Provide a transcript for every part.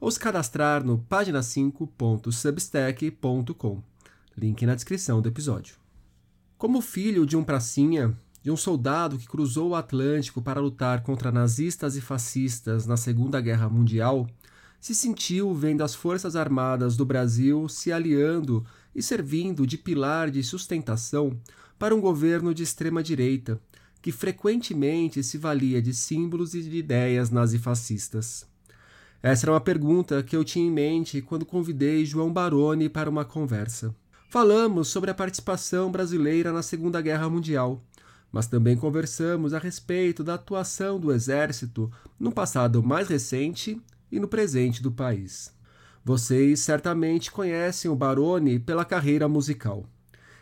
ou se cadastrar no página5.substack.com. Link na descrição do episódio. Como filho de um pracinha, de um soldado que cruzou o Atlântico para lutar contra nazistas e fascistas na Segunda Guerra Mundial, se sentiu vendo as Forças Armadas do Brasil se aliando e servindo de pilar de sustentação para um governo de extrema-direita, que frequentemente se valia de símbolos e de ideias nazifascistas. Essa era uma pergunta que eu tinha em mente quando convidei João Baroni para uma conversa. Falamos sobre a participação brasileira na Segunda Guerra Mundial, mas também conversamos a respeito da atuação do Exército no passado mais recente e no presente do país. Vocês certamente conhecem o Baroni pela carreira musical.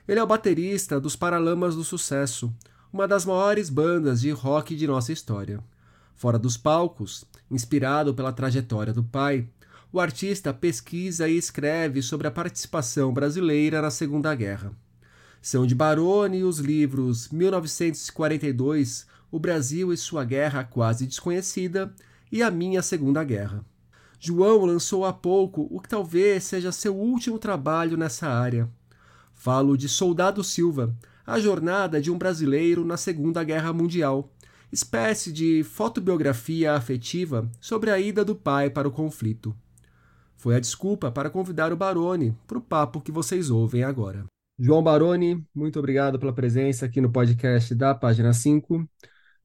Ele é o baterista dos Paralamas do Sucesso, uma das maiores bandas de rock de nossa história. Fora dos palcos, inspirado pela trajetória do pai, o artista pesquisa e escreve sobre a participação brasileira na Segunda Guerra. São de Baroni os livros 1942, O Brasil e Sua Guerra Quase Desconhecida e A Minha Segunda Guerra. João lançou há pouco o que talvez seja seu último trabalho nessa área. Falo de Soldado Silva, a jornada de um brasileiro na Segunda Guerra Mundial, espécie de fotobiografia afetiva sobre a ida do pai para o conflito. Foi a desculpa para convidar o Baroni para o papo que vocês ouvem agora. João Baroni, muito obrigado pela presença aqui no podcast da página 5.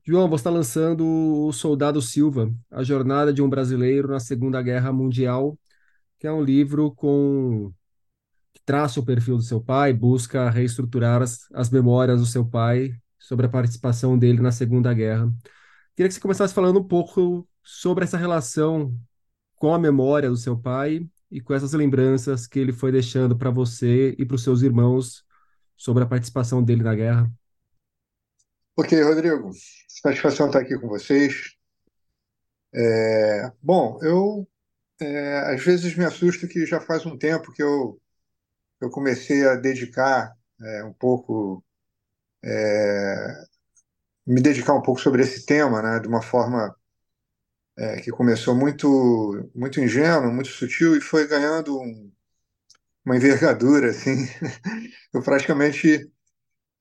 João, você está lançando o Soldado Silva, a jornada de um brasileiro na Segunda Guerra Mundial, que é um livro com que traça o perfil do seu pai, busca reestruturar as, as memórias do seu pai sobre a participação dele na Segunda Guerra. Queria que você começasse falando um pouco sobre essa relação com a memória do seu pai e com essas lembranças que ele foi deixando para você e para os seus irmãos sobre a participação dele na guerra. Ok, Rodrigo. Satisfação estar aqui com vocês. É, bom, eu é, às vezes me assusto que já faz um tempo que eu, eu comecei a dedicar é, um pouco é, me dedicar um pouco sobre esse tema, né, de uma forma é, que começou muito muito ingênua, muito sutil e foi ganhando um, uma envergadura assim. Eu praticamente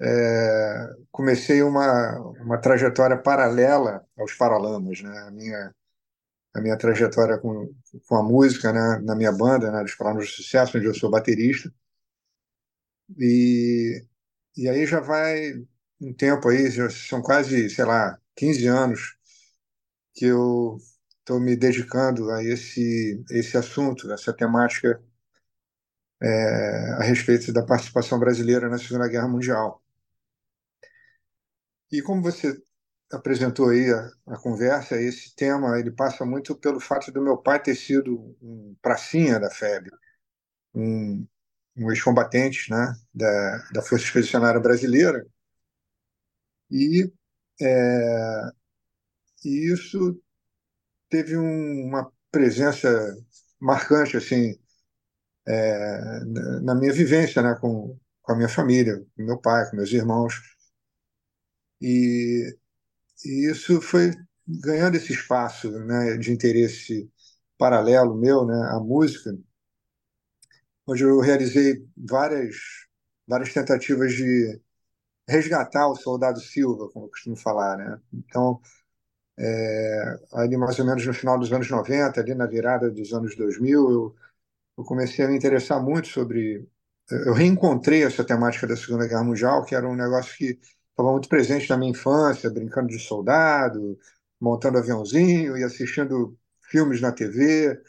é, comecei uma, uma trajetória paralela aos Paralamas, né? A minha a minha trajetória com, com a música, né? Na minha banda, né? Dos Paralamas do Sucesso, onde eu sou baterista. E e aí já vai um tempo aí, já são quase, sei lá, 15 anos que eu estou me dedicando a esse, esse assunto, essa temática é, a respeito da participação brasileira na Segunda Guerra Mundial. E como você apresentou aí a, a, conversa, esse tema ele passa muito pelo fato do meu pai ter sido um pracinha da FEB, um, um ex-combatente né, da, da Força Expedicionária Brasileira. E, é, isso teve um, uma presença marcante assim é, na minha vivência né, com, com a minha família, com meu pai, com meus irmãos. E, e isso foi ganhando esse espaço né, de interesse paralelo meu, né, a música, onde eu realizei várias, várias tentativas de resgatar o soldado Silva, como eu costumo falar. Né? Então, é, ali mais ou menos no final dos anos 90, ali na virada dos anos 2000, eu, eu comecei a me interessar muito sobre. Eu reencontrei essa temática da Segunda Guerra Mundial, que era um negócio que estava muito presente na minha infância, brincando de soldado, montando aviãozinho e assistindo filmes na TV,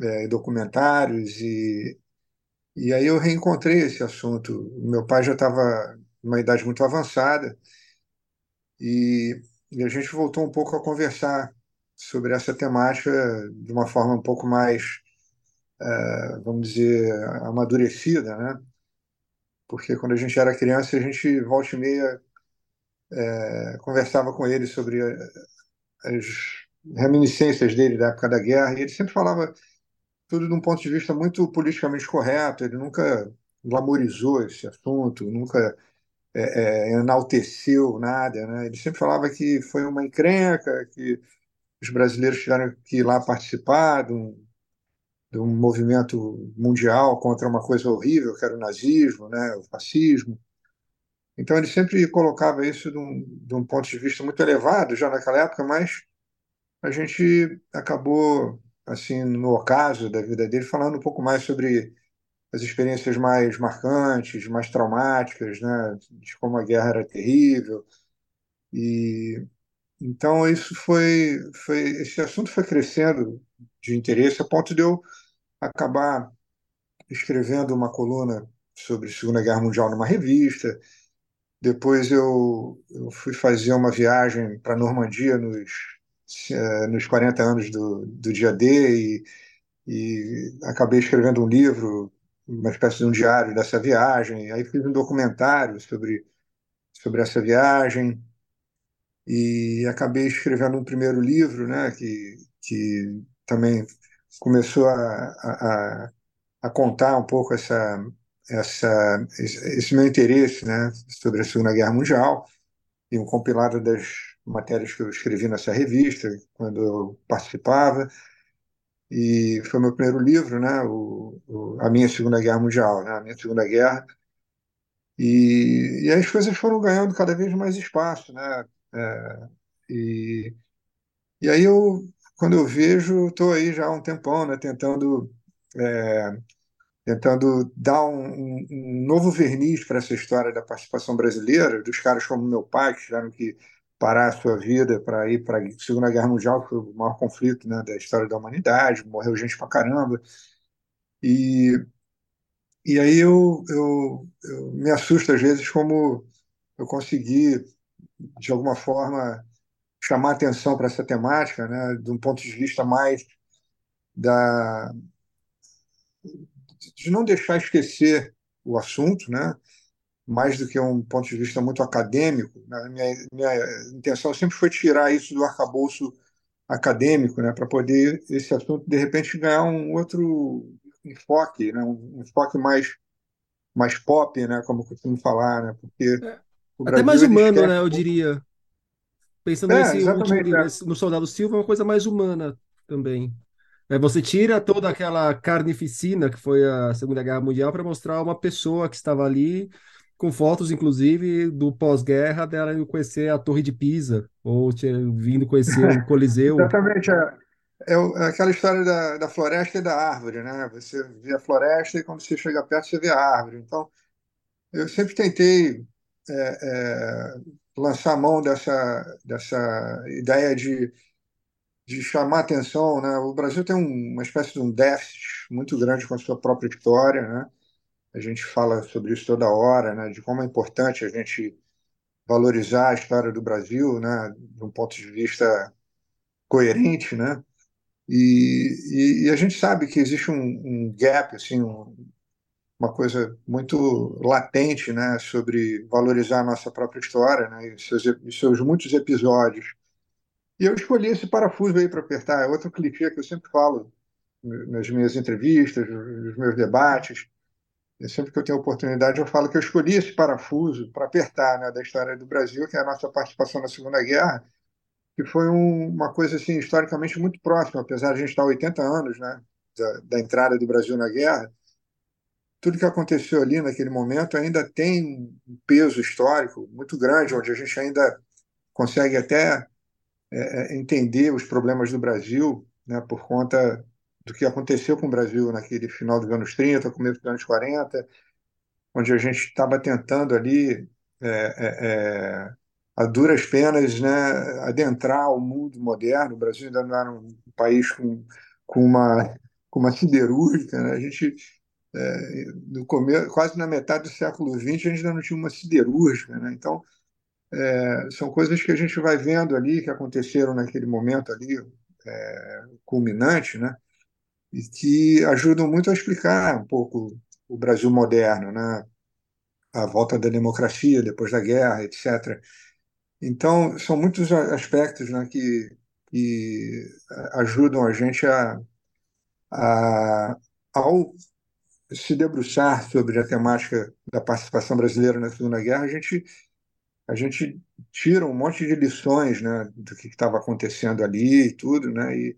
é, documentários e e aí eu reencontrei esse assunto. Meu pai já estava numa idade muito avançada e, e, a gente voltou um pouco a conversar sobre essa temática de uma forma um pouco mais é, vamos dizer, amadurecida, né? Porque quando a gente era criança, a gente volta e meia é, conversava com ele sobre as reminiscências dele da época da guerra, e ele sempre falava tudo de um ponto de vista muito politicamente correto, ele nunca glamorizou esse assunto, nunca é, é, enalteceu nada, né? Ele sempre falava que foi uma encrenca, que os brasileiros tiveram que ir lá participar de um, de um movimento mundial contra uma coisa horrível, que era o nazismo, né? o fascismo. Então ele sempre colocava isso de um, de um ponto de vista muito elevado já naquela época, mas a gente acabou, assim, no ocaso da vida dele, falando um pouco mais sobre as experiências mais marcantes, mais traumáticas, né, de como a guerra era terrível. E então isso foi, foi esse assunto foi crescendo de interesse a ponto de eu acabar escrevendo uma coluna sobre a Segunda Guerra Mundial numa revista. Depois eu, eu fui fazer uma viagem para Normandia nos, nos 40 anos do, do dia D e, e acabei escrevendo um livro uma espécie de um diário dessa viagem. Aí fiz um documentário sobre, sobre essa viagem e acabei escrevendo um primeiro livro, né, que, que também começou a, a, a contar um pouco essa, essa, esse meu interesse né, sobre a Segunda Guerra Mundial e um compilado das matérias que eu escrevi nessa revista quando eu participava. E foi meu primeiro livro, né, o, o, a minha Segunda Guerra Mundial, né, a minha Segunda Guerra, e, e as coisas foram ganhando cada vez mais espaço, né, é, e, e aí eu, quando eu vejo, estou aí já há um tempão, né, tentando é, tentando dar um, um, novo verniz para essa história da participação brasileira, dos caras como meu pai, que tiveram que parar a sua vida para ir para a Segunda Guerra Mundial, que foi o maior conflito né, da história da humanidade, morreu gente pra caramba. E, e aí eu, eu, eu me assusto às vezes como eu consegui, de alguma forma, chamar atenção para essa temática, né, de um ponto de vista mais da de não deixar esquecer o assunto, né? Mais do que um ponto de vista muito acadêmico. Né? Minha, minha intenção sempre foi tirar isso do arcabouço acadêmico, né? para poder esse assunto, de repente, ganhar um outro enfoque, né? um enfoque mais, mais pop, né? como eu costumo falar, né? porque é. Até mais humano, né, eu diria. Pensando é, nesse último é. no Soldado Silva, é uma coisa mais humana também. É, você tira toda aquela carnificina que foi a Segunda Guerra Mundial para mostrar uma pessoa que estava ali com fotos, inclusive, do pós-guerra dela indo conhecer a Torre de Pisa, ou vindo conhecer o Coliseu. Exatamente. É, é, é, aquela história da, da floresta e da árvore, né? Você vê a floresta e quando você chega perto você vê a árvore. Então, eu sempre tentei é, é, lançar a mão dessa, dessa ideia de, de chamar atenção, né? O Brasil tem um, uma espécie de um déficit muito grande com a sua própria história, né? A gente fala sobre isso toda hora, né, de como é importante a gente valorizar a história do Brasil, né, de um ponto de vista coerente, né? E, e, e a gente sabe que existe um, um gap, assim, um, uma coisa muito latente, né, sobre valorizar a nossa própria história, né, e seus, e seus muitos episódios. E eu escolhi esse parafuso aí para apertar. É outro clichê que eu sempre falo nas minhas entrevistas, nos meus debates sempre que eu tenho oportunidade, eu falo que eu escolhi esse parafuso para apertar né, da história do Brasil, que é a nossa participação na Segunda Guerra, que foi um, uma coisa assim historicamente muito próxima, apesar de a gente estar 80 anos né, da, da entrada do Brasil na guerra. Tudo que aconteceu ali naquele momento ainda tem um peso histórico muito grande, onde a gente ainda consegue até é, é entender os problemas do Brasil né, por conta do que aconteceu com o Brasil naquele final dos anos 30, começo dos anos 40, onde a gente estava tentando ali, é, é, é, a duras penas, né, adentrar o mundo moderno. O Brasil ainda não era um país com, com, uma, com uma siderúrgica. Né? A gente, é, no começo, quase na metade do século XX, a gente ainda não tinha uma siderúrgica. Né? Então, é, são coisas que a gente vai vendo ali, que aconteceram naquele momento ali, é, culminante, né? E que ajudam muito a explicar um pouco o Brasil moderno, né? a volta da democracia depois da guerra, etc. Então, são muitos aspectos né, que, que ajudam a gente a, a, ao se debruçar sobre a temática da participação brasileira na Segunda Guerra, a gente, a gente tira um monte de lições né, do que estava acontecendo ali e tudo, né, e,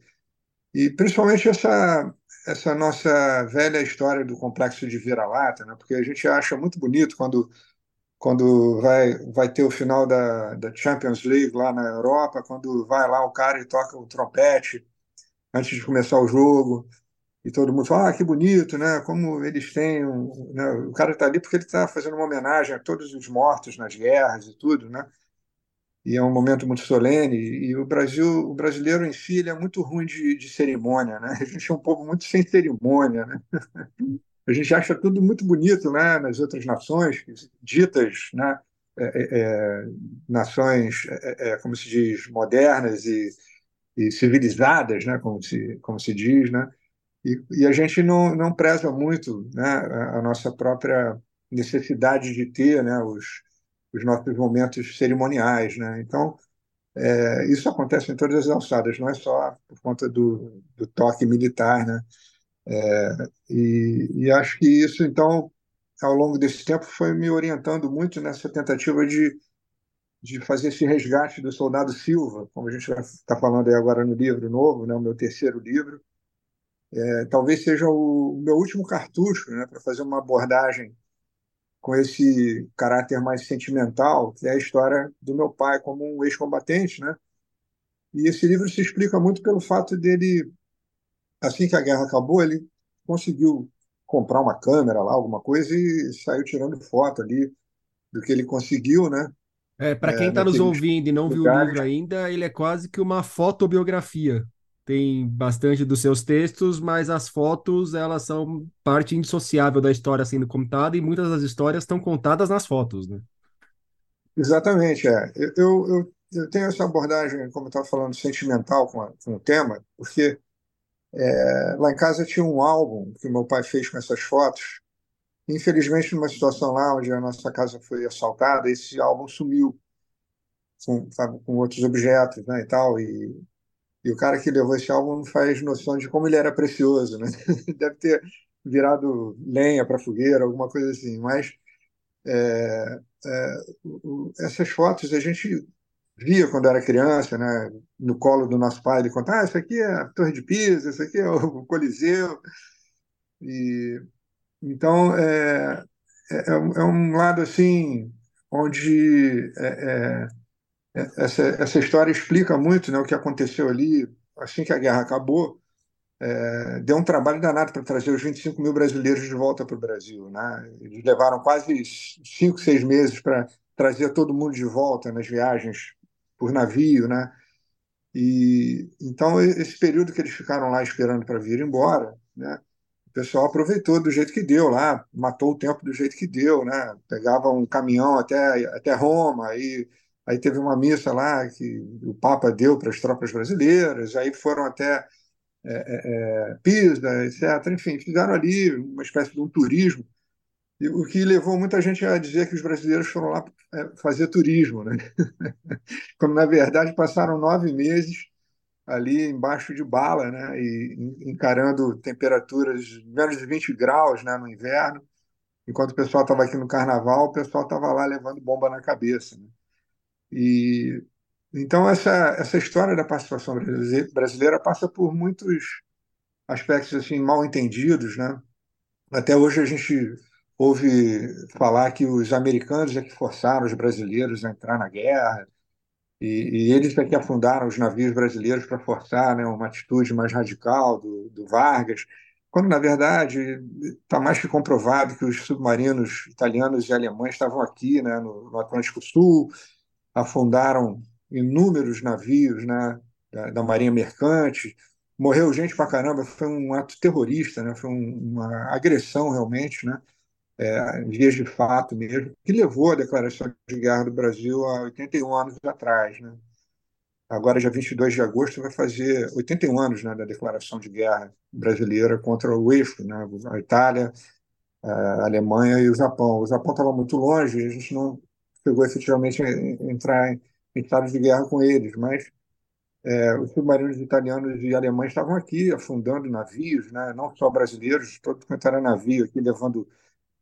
e principalmente essa, essa nossa velha história do complexo de vira-lata, né, porque a gente acha muito bonito quando, quando vai, vai ter o final da, da Champions League lá na Europa, quando vai lá o cara e toca o trompete antes de começar o jogo e todo mundo fala, ah, que bonito, né? Como eles têm. Um, né? O cara está ali porque ele está fazendo uma homenagem a todos os mortos nas guerras e tudo, né? E é um momento muito solene. E o Brasil, o brasileiro em si, ele é muito ruim de, de cerimônia, né? A gente é um povo muito sem cerimônia, né? A gente acha tudo muito bonito, né? Nas outras nações, ditas, né? É, é, é nações, é, é, como se diz, modernas e, e civilizadas, né? Como se, como se diz, né? E, e a gente não, não preza muito né, a, a nossa própria necessidade de ter né, os, os nossos momentos cerimoniais. Né? Então, é, isso acontece em todas as alçadas, não é só por conta do, do toque militar. Né? É, e, e, acho que isso, então, ao longo desse tempo, foi me orientando muito nessa tentativa de, de fazer esse resgate do soldado Silva, como a gente está falando aí agora no livro novo, né, o meu terceiro livro, é, talvez seja o, meu último cartucho né, para fazer uma abordagem com esse caráter mais sentimental, que é a história do meu pai como um ex-combatente. Né? E esse livro se explica muito pelo fato dele, assim que a guerra acabou, ele conseguiu comprar uma câmera lá, alguma coisa, e saiu tirando foto ali do que ele conseguiu, né? É, para quem está é, nos ouvindo e não lugares. viu o livro ainda, ele é quase que uma fotobiografia tem bastante dos seus textos, mas as fotos elas são parte indissociável da história sendo contada e muitas das histórias estão contadas nas fotos, né? Exatamente, é. Eu, eu, eu tenho essa abordagem, como eu estava falando, sentimental com, a, com o tema, porque é, lá em casa tinha um álbum que meu pai fez com essas fotos. Infelizmente, numa situação lá onde a nossa casa foi assaltada, esse álbum sumiu com, sabe, com outros objetos né, e tal, e e o cara que levou esse álbum não faz noção de como ele era precioso, né? Deve ter virado lenha para fogueira, alguma coisa assim. Mas é, é, essas fotos a gente via quando era criança, né? No colo do nosso pai, ele contava: ah, isso aqui é a Torre de Pisa, isso aqui é o Coliseu. E então é, é, é um é lado assim onde é, é essa, essa história explica muito né, o que aconteceu ali assim que a guerra acabou. É, deu um trabalho danado para trazer os 25 mil brasileiros de volta para o Brasil. Né? Eles levaram quase cinco, seis meses para trazer todo mundo de volta nas viagens por navio. Né? E, então, esse período que eles ficaram lá esperando para vir embora, né? o pessoal aproveitou do jeito que deu lá, matou o tempo do jeito que deu. Né? Pegava um caminhão até, até Roma e Aí teve uma missa lá que o Papa deu para as tropas brasileiras, aí foram até é, é, é Pisa, etc. Enfim, fizeram ali uma espécie de um turismo, o que levou muita gente a dizer que os brasileiros foram lá é, fazer turismo, né? quando na verdade passaram nove meses ali embaixo de bala, né? E encarando temperaturas menos de 20 graus né? no inverno. Enquanto o pessoal estava aqui no carnaval, o pessoal estava lá levando bomba na cabeça. Né? E então essa essa história da participação brasileira passa por muitos aspectos assim mal entendidos, né? Até hoje a gente ouve falar que os americanos é que forçaram os brasileiros a entrar na guerra e, e eles é que afundaram os navios brasileiros para forçar né, uma atitude mais radical do, do Vargas, quando na verdade está mais que comprovado que os submarinos italianos e alemães estavam aqui, né, no, no Atlântico Sul afundaram inúmeros navios né, da, da, Marinha Mercante, morreu gente pra caramba, foi um ato terrorista, né, foi um, uma agressão realmente, né, é, vias de fato mesmo, que levou a declaração de guerra do Brasil há 81 anos atrás. Né. agora dia 22 de agosto, vai fazer 81 anos né, da declaração de guerra brasileira contra o eixo, né, a Itália, a Alemanha e o Japão. O Japão estava muito longe, a gente não chegou efetivamente a entrar em estado de guerra com eles, mas é, os submarinos italianos e alemães estavam aqui afundando navios, né? não só brasileiros, todo quanto era navio aqui levando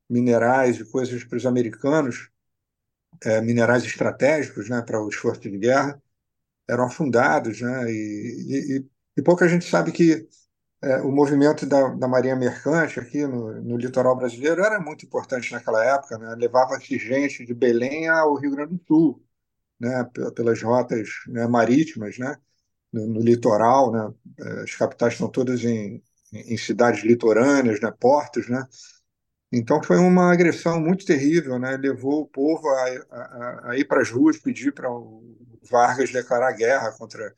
minerais e coisas para os americanos, é, minerais estratégicos né, para o esforço de guerra, eram afundados. Né? E, e, e pouca gente sabe que é, o movimento da, da Marinha Mercante aqui no, no, litoral brasileiro era muito importante naquela época. Né? Levava-se gente de Belém ao Rio Grande do Sul, né? pelas rotas né, marítimas. Né? no, no litoral, né? É, as capitais estão todas em, em cidades litorâneas, né? portos, né? Então foi uma agressão muito terrível, né? Levou o povo a, a, a ir para as ruas pedir para o Vargas declarar guerra contra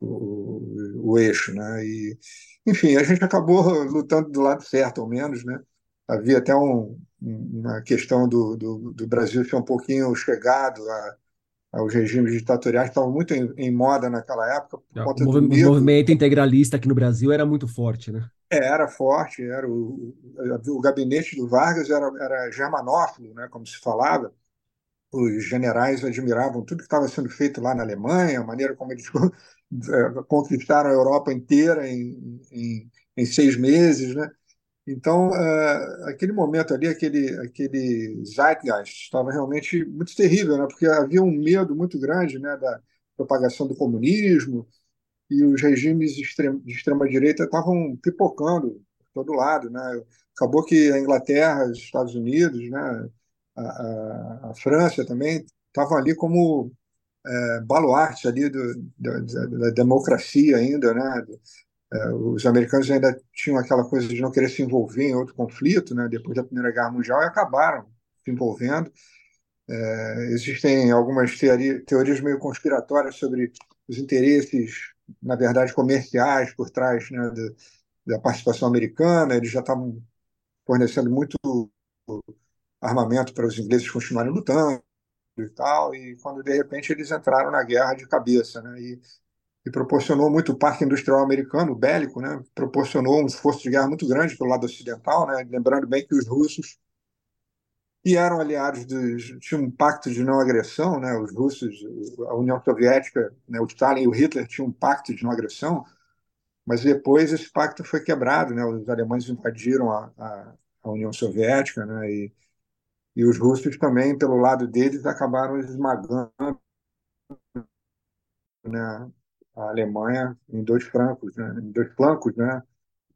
o, o, eixo, né? E enfim, a gente acabou lutando do lado certo, ao menos, né? Havia até um, uma questão do, do, do Brasil ser um pouquinho chegado a, os regimes ditatoriais estavam muito em, em moda naquela época. O, medo. movimento integralista aqui no Brasil era muito forte, né? É, era forte, era o, o, gabinete do Vargas era, era germanófilo, né, como se falava. Os generais admiravam tudo que estava sendo feito lá na Alemanha, a maneira como eles conquistaram a Europa inteira em, em, em seis meses, né? Então, uh, aquele momento ali, aquele, aquele zeitgeist, estava realmente muito terrível, né? porque havia um medo muito grande né, da propagação do comunismo e os regimes de extrema-direita estavam pipocando por todo lado. Né? Acabou que a Inglaterra, os Estados Unidos, né, a, a, a França também estavam ali como é, baluartes ali do, da, da, democracia ainda, né? É, os americanos ainda tinham aquela coisa de não querer se envolver em outro conflito, né, depois da Primeira Guerra Mundial, e acabaram se envolvendo. É, existem algumas teoria, teorias meio conspiratórias sobre os interesses, na verdade, comerciais por trás né, da, da participação americana. Eles já estavam fornecendo muito armamento para os ingleses continuarem lutando e tal, e quando de repente eles entraram na guerra de cabeça, né? E e proporcionou muito o parque industrial americano, bélico, né? proporcionou um esforço de guerra muito grande pelo lado ocidental, né? lembrando bem que os russos, que eram aliados, dos, tinham um pacto de não agressão, né? os russos, a União Soviética, né? o Stalin e o Hitler tinham um pacto de não agressão, mas depois esse pacto foi quebrado, né? os alemães invadiram a, a, a União Soviética, né? e, e os russos também, pelo lado deles, acabaram esmagando né, a Alemanha em dois flancos, né, em dois flancos, né,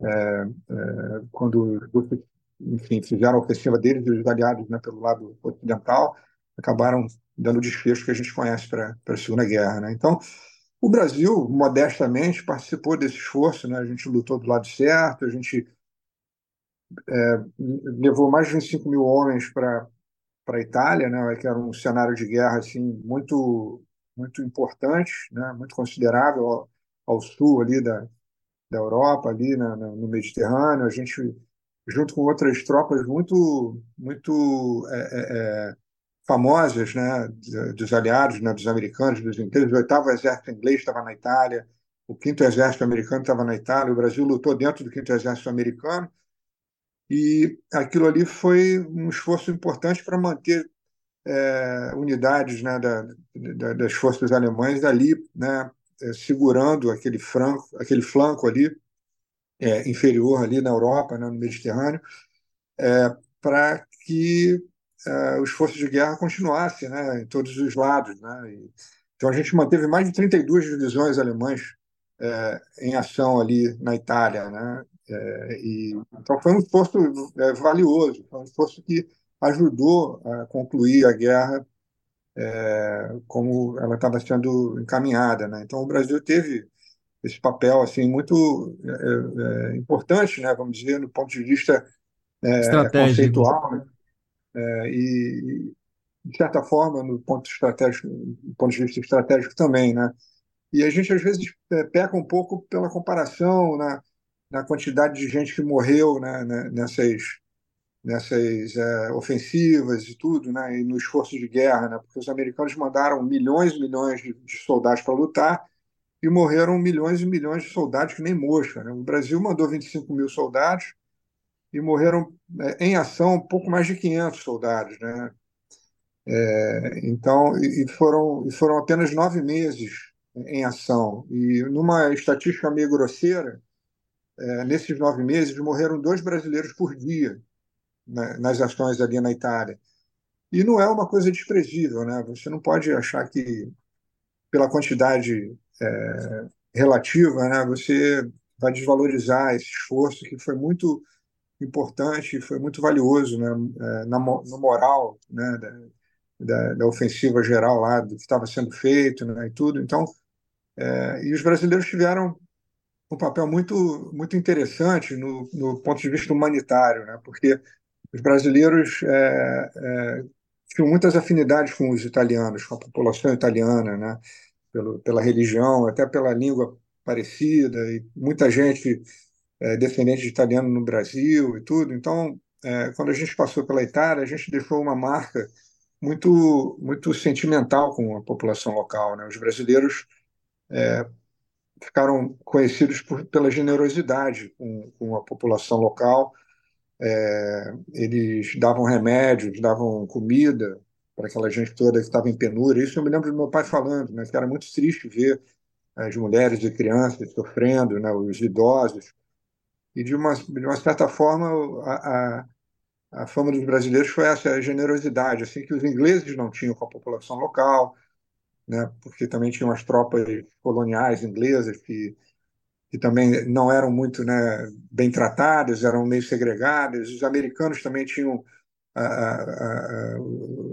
é, é, quando os russos, enfim, fizeram a ofensiva deles e os aliados né, pelo lado ocidental acabaram dando o desfecho que a gente conhece para a Segunda Guerra. Né? Então, o Brasil, modestamente, participou desse esforço, né? a gente lutou do lado certo, a gente é, levou mais de 25 mil homens para para a Itália, né, que era um cenário de guerra assim muito muito importante, né, muito considerável ao, ao sul ali da, da Europa, ali na, na, no Mediterrâneo. A gente, junto com outras tropas muito, muito é, é, é famosas, né, dos aliados, né, dos americanos, dos inteiros. O oitavo exército inglês estava na Itália, o quinto exército americano estava na Itália. O Brasil lutou dentro do quinto exército americano. E aquilo ali foi um esforço importante para manter é, unidades né, da, da, das forças alemãs ali, né, é, segurando aquele, franco, aquele flanco ali, é, inferior ali na Europa, né, no Mediterrâneo, é, para que é, os esforço de guerra continuassem né, em todos os lados. Né, e, então a gente manteve mais de 32 divisões alemãs é, em ação ali na Itália. Né, e, então foi um esforço valioso, foi um esforço que ajudou a concluir a guerra é, como ela estava sendo encaminhada, né? Então o Brasil teve esse papel assim muito é, é, importante, né? Vamos dizer, do ponto de vista é, conceitual, né? É, e de certa forma no ponto estratégico, do ponto de vista estratégico também, né? E a gente às vezes é, peca um pouco pela comparação na, na quantidade de gente que morreu né, nessas nessas é, ofensivas e tudo, né, e no esforço de guerra, né, porque os americanos mandaram milhões e milhões de, de soldados para lutar e morreram milhões e milhões de soldados que nem mosca. Né? O Brasil mandou 25 mil soldados e morreram é, em ação um pouco mais de 500 soldados, né? É, então, e foram, e foram apenas nove meses em ação. E numa estatística meio grosseira, é, nesses nove meses morreram dois brasileiros por dia né, nas ações ali na Itália. E não é uma coisa desprezível, né? Você não pode achar que pela quantidade é, relativa, né, você vai desvalorizar esse esforço que foi muito importante, foi muito valioso né, é, na, no moral né, da, da, ofensiva geral lá, do que estava sendo feito né, e tudo. Então, é, e os brasileiros tiveram um papel muito, muito interessante no, no ponto de vista humanitário, né, porque os brasileiros é, é, tinham muitas afinidades com os italianos, com a população italiana, né, pelo, pela religião, até pela língua parecida, e muita gente é, descendente de italiano no Brasil e tudo. Então, é, quando a gente passou pela Itália, a gente deixou uma marca muito muito sentimental com a população local. Né? Os brasileiros é, ficaram conhecidos por, pela generosidade com, com a população local. É, eles davam remédios, davam comida para aquela gente toda que estava em penúria. Isso eu me lembro do meu pai falando, né, que era muito triste ver as mulheres e crianças sofrendo, né, os idosos e de uma, de uma certa forma a, a, a fama dos brasileiros foi essa generosidade, assim que os ingleses não tinham com a população local, né, porque também tinham as tropas coloniais inglesas que, que também não eram muito né, bem tratadas, eram meio segregadas. Os americanos também tinham a, a,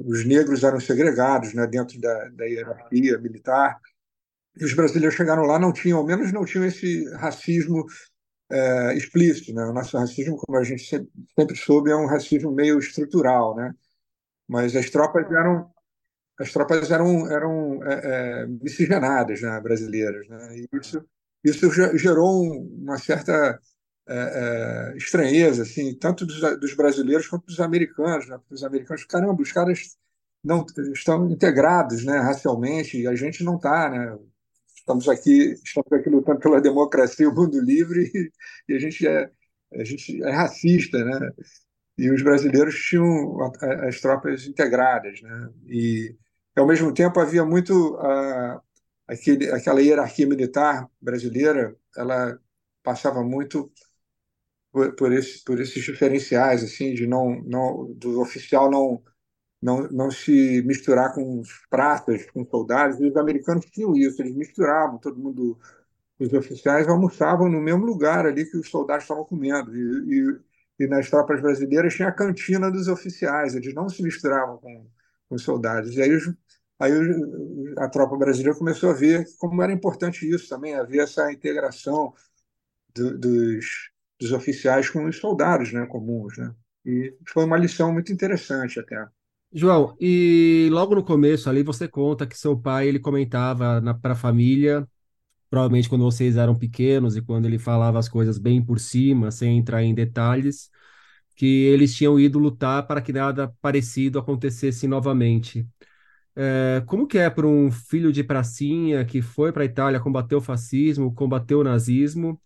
os negros eram segregados né, dentro da, da hierarquia militar. E os brasileiros chegaram lá não tinham, ao menos não tinham esse racismo é, explícito. Né? O nosso racismo, como a gente sempre, sempre soube, é um racismo meio estrutural, né? Mas as tropas eram as tropas eram eram é, é, miscigenadas, né, brasileiras, né? E isso isso gerou uma certa é, é, estranheza, assim, tanto dos, dos, brasileiros quanto dos americanos, né? Os americanos, caramba, os caras não estão integrados, né, racialmente, e a gente não está, né? estamos aqui, estamos aqui lutando pela democracia, o mundo livre, e, a gente é, a gente é racista, né? E os brasileiros tinham as tropas integradas, né? E ao mesmo tempo havia muito a, aquele, aquela hierarquia militar brasileira, ela passava muito por, por, esse, por esses diferenciais, assim, de não, não do oficial não não, não se misturar com os pratas, com soldados. E os americanos tinham isso, eles misturavam, todo mundo, os oficiais almoçavam no mesmo lugar ali que os soldados estavam comendo. E, e, e nas tropas brasileiras tinha a cantina dos oficiais, eles não se misturavam com, com os soldados. E aí, aí a tropa brasileira começou a ver como era importante isso também, haver essa integração do, dos, dos oficiais com os soldados né, comuns. Né? E foi uma lição muito interessante até. João, e logo no começo ali você conta que seu pai ele comentava para a família, provavelmente quando vocês eram pequenos e quando ele falava as coisas bem por cima, sem entrar em detalhes, que eles tinham ido lutar para que nada parecido acontecesse novamente. É, como que é para um filho de pracinha que foi para a Itália, combateu o fascismo, combateu o nazismo,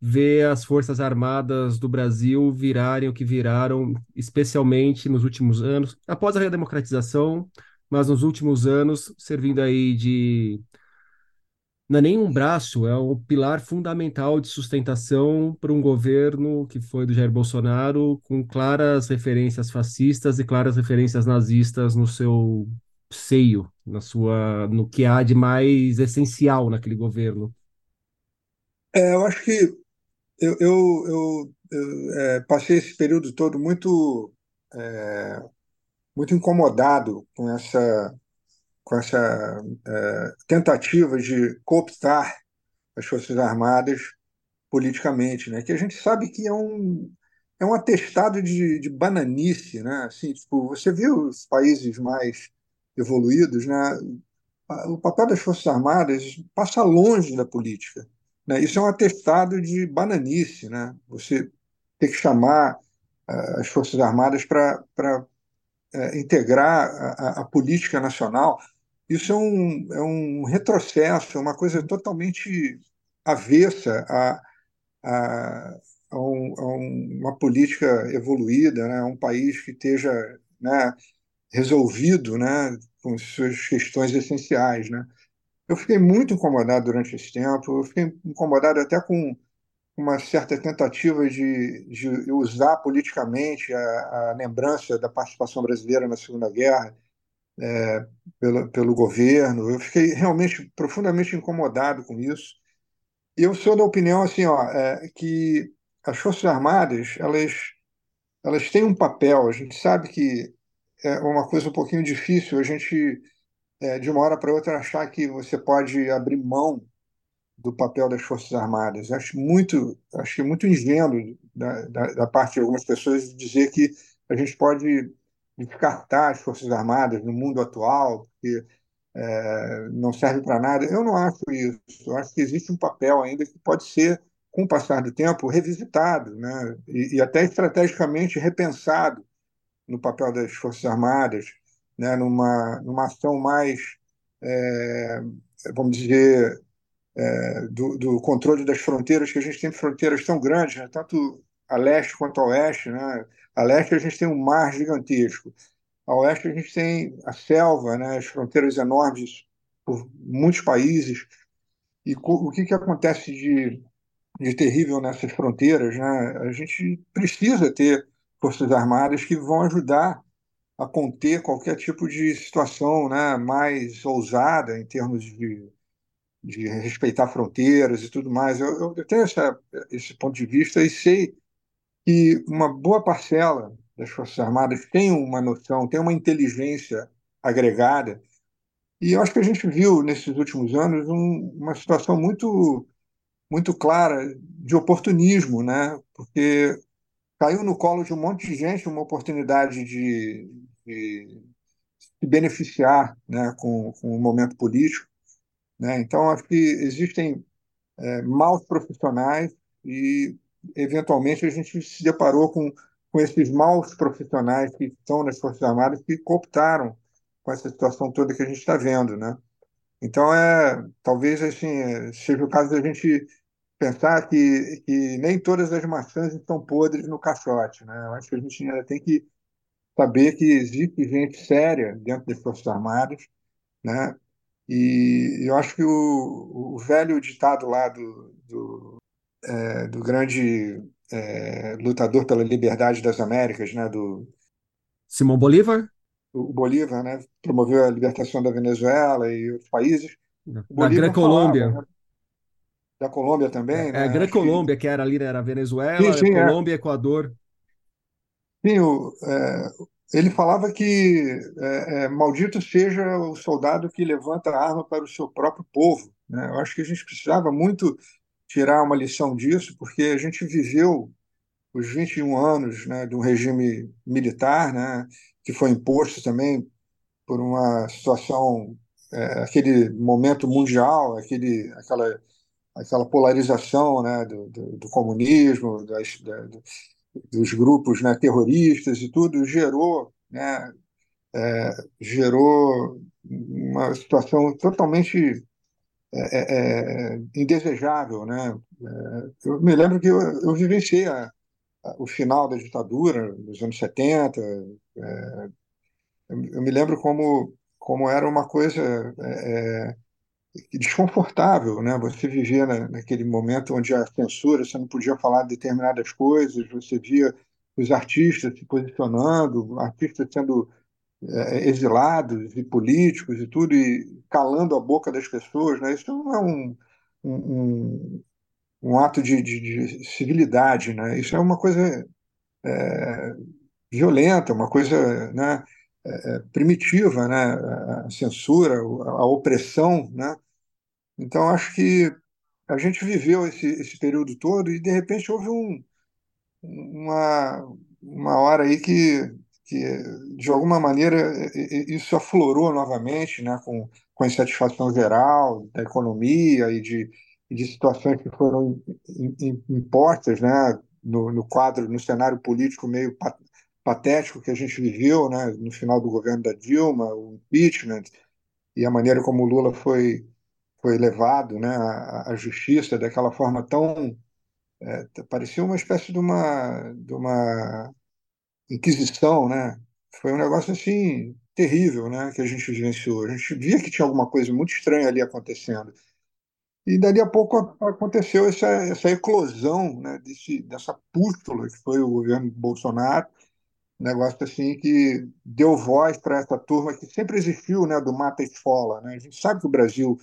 ver as Forças Armadas do Brasil virarem o que viraram, especialmente nos últimos anos, após a redemocratização, mas nos últimos anos, servindo aí de. Não é nem um braço, é um pilar fundamental de sustentação para um governo que foi do Jair Bolsonaro, com claras referências fascistas e claras referências nazistas no seu seio, na sua, no que há de mais essencial naquele governo. É, eu acho que eu, eu, eu, eu é, passei esse período todo muito, é, muito incomodado com essa, com essa é, tentativa de cooptar as Forças Armadas politicamente, né? que a gente sabe que é um, é um atestado de, de bananice. Né? Assim, tipo, você vê os países mais evoluídos, né? o papel das Forças Armadas passa longe da política. Né? Isso é um atestado de bananice, né? Você ter que chamar as Forças Armadas para é, integrar a, a, política nacional. Isso é um, é um retrocesso, é uma coisa totalmente avessa a, a, a, um, a uma política evoluída, né? um país que esteja né, resolvido né, com suas questões essenciais. Né? Eu fiquei muito incomodado durante esse tempo, eu fiquei incomodado até com uma certa tentativa de, de usar politicamente a, a, lembrança da participação brasileira na Segunda Guerra é, pelo, pelo governo. Eu fiquei realmente profundamente incomodado com isso. Eu sou da opinião assim, ó, é, que as Forças Armadas elas, elas têm um papel. A gente sabe que é uma coisa um pouquinho difícil a gente, é, de uma hora para outra, achar que você pode abrir mão do papel das Forças Armadas. Acho muito, acho muito ingênuo da, da, da, parte de algumas pessoas dizer que a gente pode descartar as Forças Armadas no mundo atual, porque é, não serve para nada. Eu não acho isso. Eu acho que existe um papel ainda que pode ser, com o passar do tempo, revisitado né? e, e até estrategicamente repensado no papel das Forças Armadas, né? numa, numa ação mais, é, vamos dizer, é, do, do, controle das fronteiras, que a gente tem fronteiras tão grandes, né? tanto a leste quanto a oeste. Né? A leste a gente tem um mar gigantesco, a oeste a gente tem a selva, né? as fronteiras enormes por muitos países. E o que, que acontece de, de terrível nessas fronteiras? Né? A gente precisa ter forças armadas que vão ajudar a conter qualquer tipo de situação né, mais ousada em termos de de respeitar fronteiras e tudo mais. Eu, eu tenho essa, esse ponto de vista e sei que uma boa parcela das Forças Armadas tem uma noção, tem uma inteligência agregada. E eu acho que a gente viu nesses últimos anos um, uma situação muito muito clara de oportunismo, né? Porque caiu no colo de um monte de gente uma oportunidade de, de se beneficiar né, com, com o momento político né? Então, acho que existem é, maus profissionais e, eventualmente, a gente se deparou com, com esses maus profissionais que estão nas Forças Armadas que cooptaram com essa situação toda que a gente está vendo. Né? Então, é, talvez assim, é, seja o caso da gente pensar que, que nem todas as maçãs estão podres no caixote. Né? Eu acho que a gente ainda tem que saber que existe gente séria dentro das Forças Armadas, né? E eu acho que o, o velho ditado lá do, do, é, do grande é, lutador pela liberdade das Américas, né, do Simão Bolívar, o Bolívar, né, promoveu a libertação da Venezuela e outros países. Da Gran-Colômbia. Né, da Colômbia também, é, né? É Gran-Colômbia, que... que... era ali, né, era Venezuela, sim, sim, é. Colômbia Equador. Sim, o, é, ele falava que é, é, maldito seja o soldado que levanta a arma para o seu próprio povo. Né? Eu acho que a gente precisava muito tirar uma lição disso, porque a gente viveu os 21 anos né, de um regime militar, né, que foi imposto também por uma situação, é, aquele momento mundial, aquele, aquela, aquela polarização né, do, do, do comunismo, das, da, dos grupos né, terroristas e tudo, gerou, né, é, gerou uma situação totalmente é, é, é indesejável. Né? É, eu me lembro que eu, eu vivenciei a, a, o final da ditadura, nos anos 70. É, eu, eu, me lembro como, como era uma coisa desconfortável, né? Você vivia na, naquele momento onde a censura, você não podia falar determinadas coisas, você via os artistas se posicionando, artistas sendo é, exilados e políticos e tudo, e calando a boca das pessoas, né? Isso não é um, um, um ato de, de, de, civilidade, né? Isso é uma coisa é, violenta, uma coisa, né? É, é, primitiva, né? a censura, a opressão. Né? Então, acho que a gente viveu esse, esse período todo e, de repente, houve um, uma, uma hora aí que, que, de alguma maneira, isso aflorou novamente né? com, com a insatisfação geral da economia e de, de situações que foram impostas, né? no, no quadro, no cenário político meio patético que a gente viveu, né, no final do governo da Dilma, o impeachment e a maneira como o Lula foi foi levado, né, à, à justiça daquela forma tão é, parecia uma espécie de uma de uma inquisição, né? Foi um negócio assim terrível, né, que a gente vivenciou. A gente via que tinha alguma coisa muito estranha ali acontecendo. E dali a pouco aconteceu essa, essa eclosão né, desse, dessa pústula que foi o governo Bolsonaro, negócio assim que deu voz para essa turma que sempre existiu, né, do mata-esfola. Né? A gente sabe que o Brasil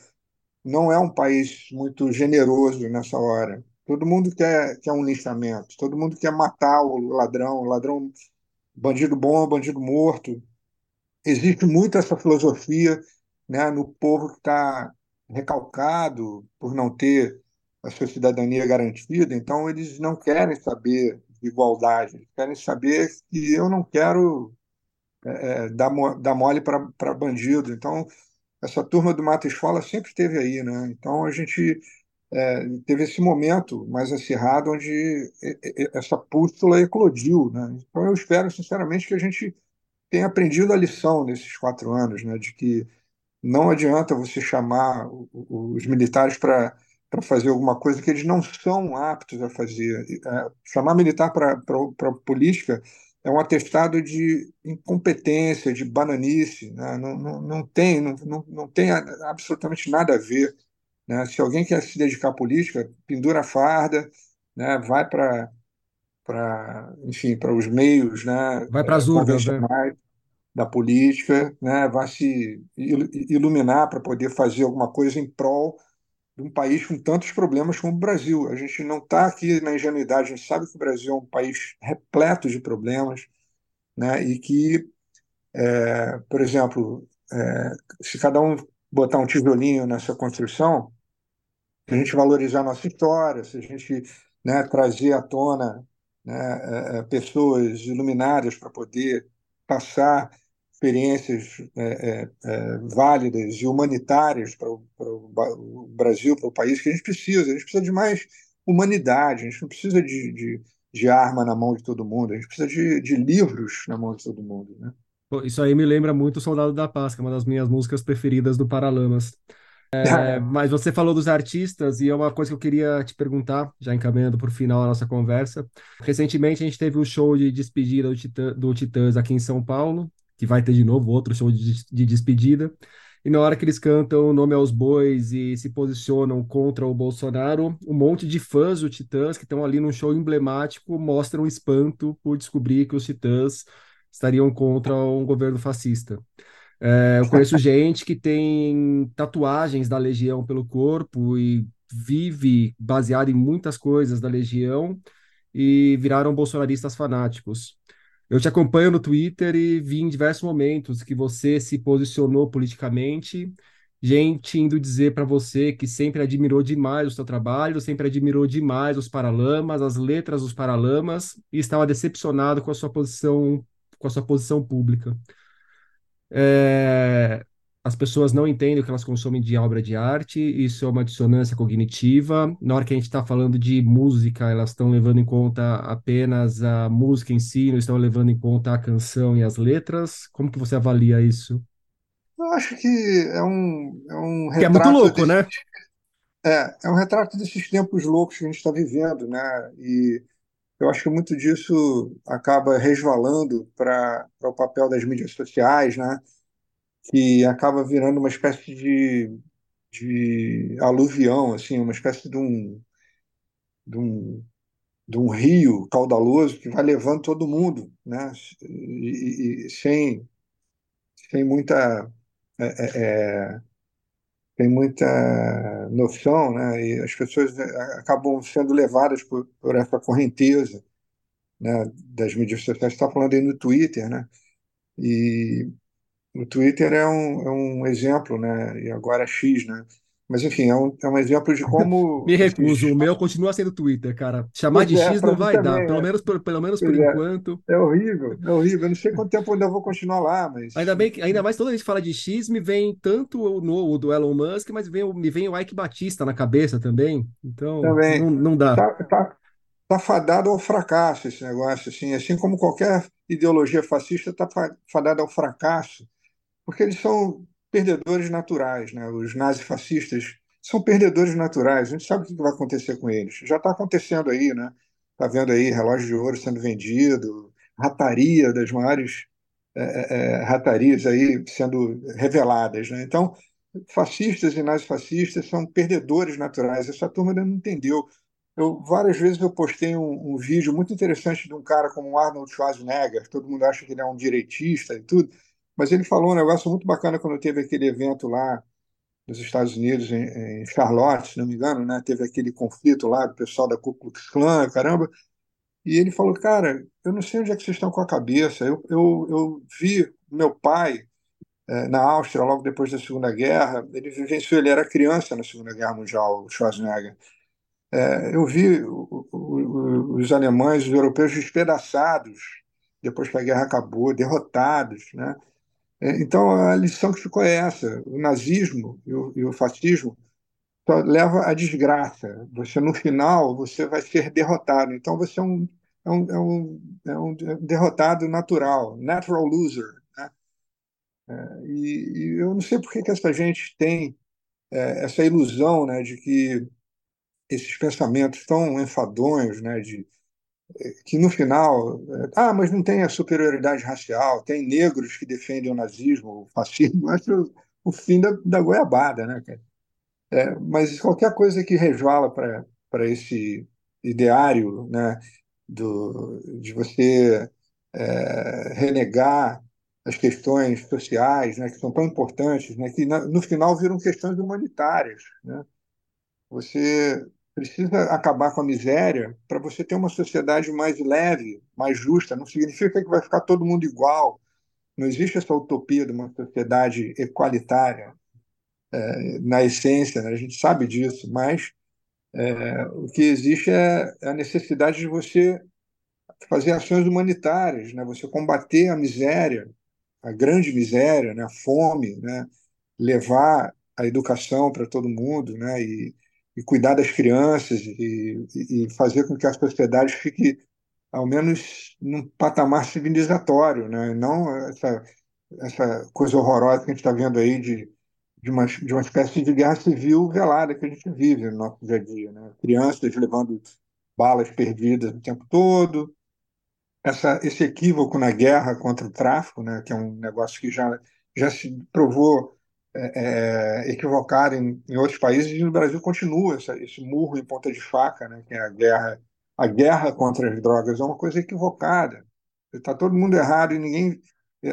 não é um país muito generoso nessa hora. Todo mundo quer, quer um listamento, todo mundo quer matar o ladrão, o ladrão, bandido bom, bandido morto. Existe muito essa filosofia né, no povo que está recalcado por não ter a sua cidadania garantida, então eles não querem saber igualdade, querem saber que eu não quero é, é dar, dar mole para bandido. Então, essa turma do Mata Escola sempre esteve aí, né? Então, a gente é, teve esse momento mais acirrado onde essa pústula eclodiu, né? Então, eu espero, sinceramente, que a gente tenha aprendido a lição nesses quatro anos, né? De que não adianta você chamar os militares para para fazer alguma coisa que eles não são aptos a fazer. É, chamar militar para política é um atestado de incompetência, de bananice, né? não, não, não, tem, não, não, tem absolutamente nada a ver. Né? Se alguém quer se dedicar à política, pendura a farda, né? vai para para enfim para os meios né vai para as urnas né? da política, né, vai se iluminar para poder fazer alguma coisa em prol de um país com tantos problemas como o Brasil. A gente não está aqui na ingenuidade, a gente sabe que o Brasil é um país repleto de problemas, né, e que, é, por exemplo, é, se cada um botar um tijolinho nessa construção, se a gente valorizar a nossa história, se a gente né, trazer à tona né, é, é pessoas iluminadas para poder passar experiências é, é, é, válidas e humanitárias para o, para o Brasil, para o país, que a gente precisa. A gente precisa de mais humanidade, a gente não precisa de, de, de arma na mão de todo mundo, a gente precisa de, de livros na mão de todo mundo. Né? Isso aí me lembra muito o Soldado da Paz, que é uma das minhas músicas preferidas do Paralamas. É, mas você falou dos artistas e é uma coisa que eu queria te perguntar, já encaminhando para o final da nossa conversa. Recentemente a gente teve o um show de despedida do, Titã, do Titãs aqui em São Paulo, que vai ter de novo outro show de, de despedida. E na hora que eles cantam o nome aos bois e se posicionam contra o Bolsonaro, um monte de fãs do Titãs que estão ali num show emblemático mostram espanto por descobrir que os Titãs estariam contra um governo fascista. É, eu conheço gente que tem tatuagens da Legião pelo corpo e vive baseado em muitas coisas da Legião e viraram bolsonaristas fanáticos. Eu te acompanho no Twitter e vi em diversos momentos que você se posicionou politicamente, gente indo dizer para você que sempre admirou demais o seu trabalho, sempre admirou demais os Paralamas, as letras dos Paralamas e estava decepcionado com a sua posição, com a sua posição pública. É, as pessoas não entendem o que elas consomem de obra de arte, isso é uma dissonância cognitiva. Na hora que a gente está falando de música, elas estão levando em conta apenas a música em si, não estão levando em conta a canção e as letras. Como que você avalia isso? Eu acho que é um, é um retrato. Que é muito louco, né? É, é um retrato desses tempos loucos que a gente está vivendo, né? E eu acho que muito disso acaba resvalando para o papel das mídias sociais, né? Que acaba virando uma espécie de, de aluvião, assim, uma espécie de um, de um, de um rio caudaloso que vai levando todo mundo, né? E, e sem, sem muita é, é, é tem muita noção, né? E as pessoas é, acabam sendo levadas por, por essa correnteza, né? Das mídias sociais. Está falando aí no Twitter, né? E o Twitter é um, é um exemplo, né? E agora é X, né? Mas, enfim, é um, é um exemplo de como. Me recuso, o meu continua sendo Twitter, cara. Chamar pois de é, X não vai também, dar, pelo é. menos por, pelo menos por é. enquanto. É horrível, é horrível. Eu não sei quanto tempo ainda vou continuar lá, mas. Ainda bem que, ainda mais toda vez que fala de X, me vem tanto o novo do Elon Musk, mas vem, me vem o Ike Batista na cabeça também. Então, também. Não, não dá. Tá, tá, está fadado ao fracasso esse negócio, assim, assim como qualquer ideologia fascista está fadada ao fracasso, porque eles são perdedores naturais, né? Os nazifascistas são perdedores naturais. A gente sabe o que vai acontecer com eles. Já está acontecendo aí, né? Está vendo aí relógio de ouro sendo vendido, rataria das maiores é, é, é, ratarias aí sendo reveladas, né? Então, fascistas e nazifascistas são perdedores naturais. Essa turma ainda não entendeu. Eu, várias vezes eu postei um, um, vídeo muito interessante de um cara como Arnold Schwarzenegger. Todo mundo acha que ele é um direitista e tudo, mas ele falou um negócio muito bacana quando teve aquele evento lá nos Estados Unidos, em, em Charlotte, se não me engano, né? Teve aquele conflito lá do pessoal da Ku Klux Klan, caramba. E ele falou, cara, eu não sei onde é que vocês estão com a cabeça. Eu, eu, eu vi meu pai é, na Áustria, logo depois da Segunda Guerra, ele vivenciou, ele era criança na Segunda Guerra Mundial, o Schwarzenegger. É, eu vi o, o, os alemães, os europeus despedaçados depois que a guerra acabou, derrotados, né? É, então a lição que ficou é essa: o nazismo e o, e o fascismo leva à desgraça. Você no final você vai ser derrotado. Então você é um, é um, é um, é um derrotado natural, natural loser. Né? É, e, e, eu não sei por que, que essa gente tem é, essa ilusão né, de que esses pensamentos tão enfadonhos, né, de que no final, ah, mas não tem a superioridade racial, tem negros que defendem o nazismo, o fascismo, acho o fim da, da goiabada, né, cara? É, mas qualquer coisa que resvala para esse ideário, né, do, de você é, renegar as questões sociais, né, que são tão importantes, né, que no final viram questões humanitárias, né? Você precisa acabar com a miséria para você ter uma sociedade mais leve, mais justa. Não significa que vai ficar todo mundo igual. Não existe essa utopia de uma sociedade equalitária é, na essência, né? a gente sabe disso, mas é, o que existe é a necessidade de você fazer ações humanitárias, né? você combater a miséria, a grande miséria, né? a fome, né? levar a educação para todo mundo, né? E, e cuidar das crianças e, e, fazer com que a sociedade fique, ao menos, num patamar civilizatório, né? não essa, essa coisa horrorosa que a gente está vendo aí de, de, uma, de uma espécie de guerra civil velada que a gente vive no nosso dia a dia. Né? Crianças levando balas perdidas o tempo todo, essa, esse equívoco na guerra contra o tráfico, né? que é um negócio que já, já se provou é, é, equivocado em, em, outros países e no Brasil continua essa, esse murro em ponta de faca, né, que é a guerra, a guerra contra as drogas é uma coisa equivocada. Está todo mundo errado e ninguém,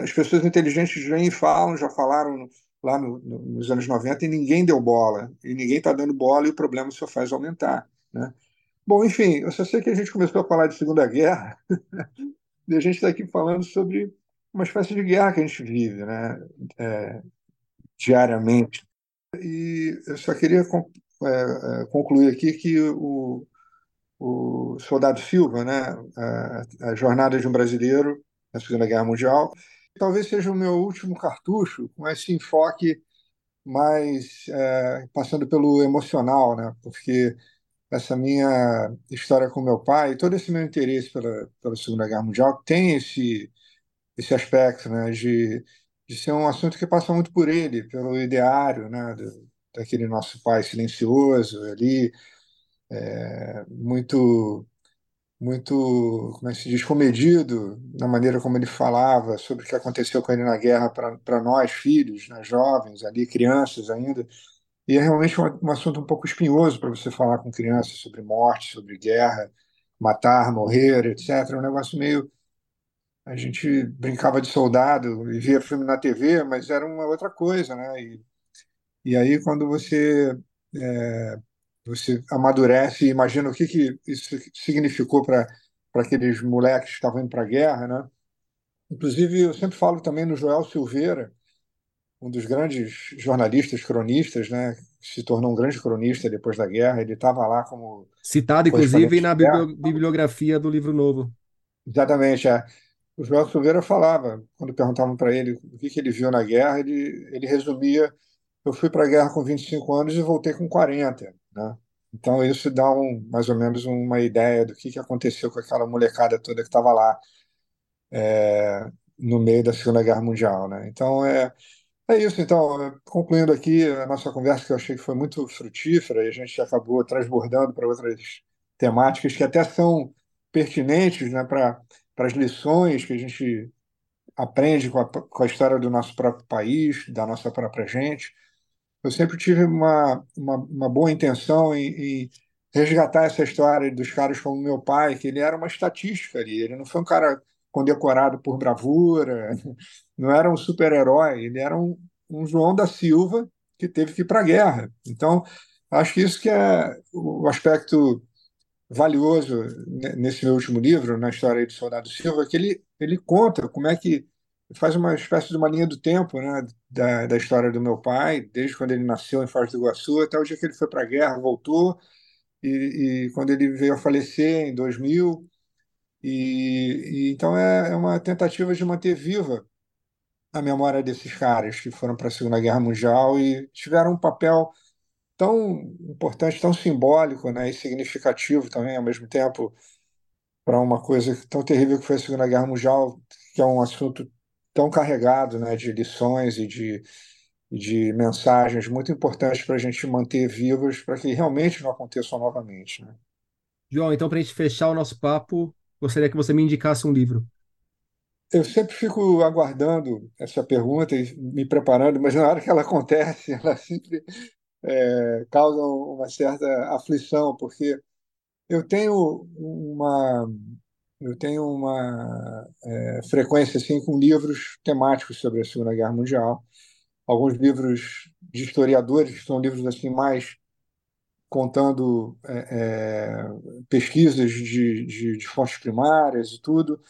as pessoas inteligentes vêm e falam, já falaram lá no, no, nos anos 90 e ninguém deu bola e ninguém está dando bola e o problema só faz aumentar, né? Bom, enfim, eu só sei que a gente começou a falar de Segunda Guerra e a gente está aqui falando sobre uma espécie de guerra que a gente vive, né? É, diariamente. E eu só queria é, é, concluir aqui que o, o Soldado Silva, né, a, a jornada de um brasileiro na Segunda Guerra Mundial, talvez seja o meu último cartucho com esse enfoque mais é, passando pelo emocional, né? Porque essa minha história com meu pai, todo esse meu interesse pela, pela Segunda Guerra Mundial tem esse esse aspecto, né? De de ser um assunto que passa muito por ele, pelo ideário, né, do, daquele nosso pai silencioso ali, é, muito, muito, como é que se diz, comedido na maneira como ele falava sobre o que aconteceu com ele na guerra para nós, filhos, né, jovens ali, crianças ainda. E é realmente um, um assunto um pouco espinhoso para você falar com crianças sobre morte, sobre guerra, matar, morrer, etc. É um negócio meio a gente brincava de soldado e via filme na TV, mas era uma outra coisa, né? E, e aí quando você é, você amadurece e imagina o que, que isso significou para para aqueles moleques que estavam indo para a guerra, né? Inclusive eu sempre falo também no Joel Silveira, um dos grandes jornalistas, cronistas, né? Se tornou um grande cronista depois da guerra. Ele estava lá como citado, inclusive, na bibliografia do livro novo. Exatamente, é. O João Silveira falava, quando perguntavam para ele o que, que ele viu na guerra, ele, ele resumia: eu fui para a guerra com 25 anos e voltei com 40. Né? Então isso dá um, mais ou menos uma ideia do que, que aconteceu com aquela molecada toda que estava lá é, no meio da Segunda Guerra Mundial, né? Então é é isso. Então concluindo aqui a nossa conversa que eu achei que foi muito frutífera e a gente acabou transbordando para outras temáticas que até são pertinentes, né, para para as lições que a gente aprende com a, com a história do nosso próprio país, da nossa própria gente. Eu sempre tive uma, uma, uma boa intenção em, em, resgatar essa história dos caras como meu pai, que ele era uma estatística ali, ele não foi um cara condecorado por bravura, não era um super-herói, ele era um, um João da Silva que teve que ir para a guerra. Então, acho que isso que é o aspecto valioso nesse meu último livro, na história do Soldado Silva, que ele, ele conta como é que faz uma espécie de uma linha do tempo né, da, da história do meu pai, desde quando ele nasceu em Foz do Iguaçu até o dia que ele foi para a guerra, voltou, e, e, quando ele veio a falecer em 2000. E, e então é, é uma tentativa de manter viva a memória desses caras que foram para a Segunda Guerra Mundial e tiveram um papel tão importante, tão simbólico, né, e significativo também ao mesmo tempo para uma coisa tão terrível que foi a Segunda Guerra Mundial, que é um assunto tão carregado, né, de lições e de, de mensagens muito importantes para a gente manter vivas, para que realmente não aconteçam novamente, né? João, então para a gente fechar o nosso papo, gostaria que você me indicasse um livro. Eu sempre fico aguardando essa pergunta e me preparando, mas na hora que ela acontece, ela sempre é, causam uma certa aflição, porque eu tenho uma eu tenho uma é, frequência assim com livros temáticos sobre a Segunda Guerra Mundial, alguns livros de historiadores que são livros assim mais contando é, é, pesquisas de, de, de, fontes primárias e tudo,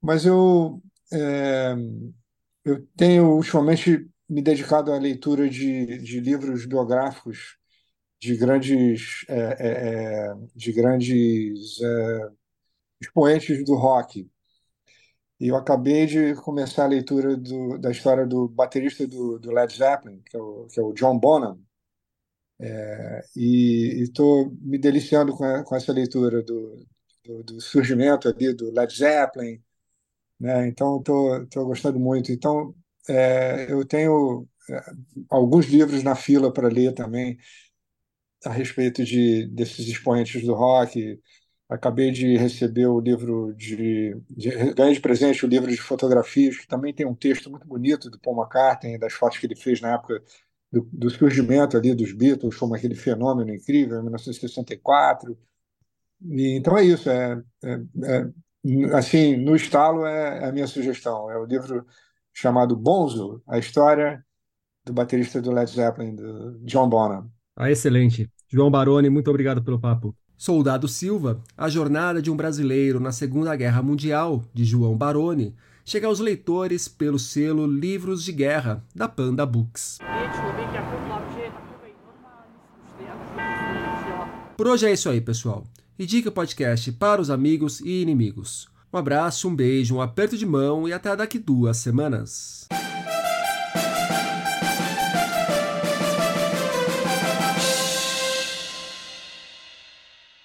mas eu é, eu tenho ultimamente me dedicado à leitura de, de livros biográficos de grandes, é, é, é de grandes é, expoentes do rock. E eu acabei de começar a leitura do, da história do baterista do, do, Led Zeppelin, que é o, que é o John Bonham, é, e estou me deliciando com, a, com essa leitura do, do, do, surgimento ali do Led Zeppelin, né? Então estou gostando muito. Então é, eu tenho é, alguns livros na fila para ler também a respeito de desses expoentes do rock. Acabei de receber o livro de, de ganhei de presente o livro de fotografias que também tem um texto muito bonito do Paul McCartney das fotos que ele fez na época do, do surgimento ali dos Beatles como aquele fenômeno incrível em 1964. E, então é isso, é, é, é assim no estalo é, é a minha sugestão. É o livro chamado Bonzo, a história do baterista do Led Zeppelin, do John Bonham. Ah, excelente. João Baroni, muito obrigado pelo papo. Soldado Silva, a jornada de um brasileiro na Segunda Guerra Mundial, de João Baroni, chega aos leitores pelo selo Livros de Guerra, da Panda Books. Por hoje é isso aí, pessoal. E dica o podcast para os amigos e inimigos. Um abraço, um beijo, um aperto de mão e até daqui duas semanas.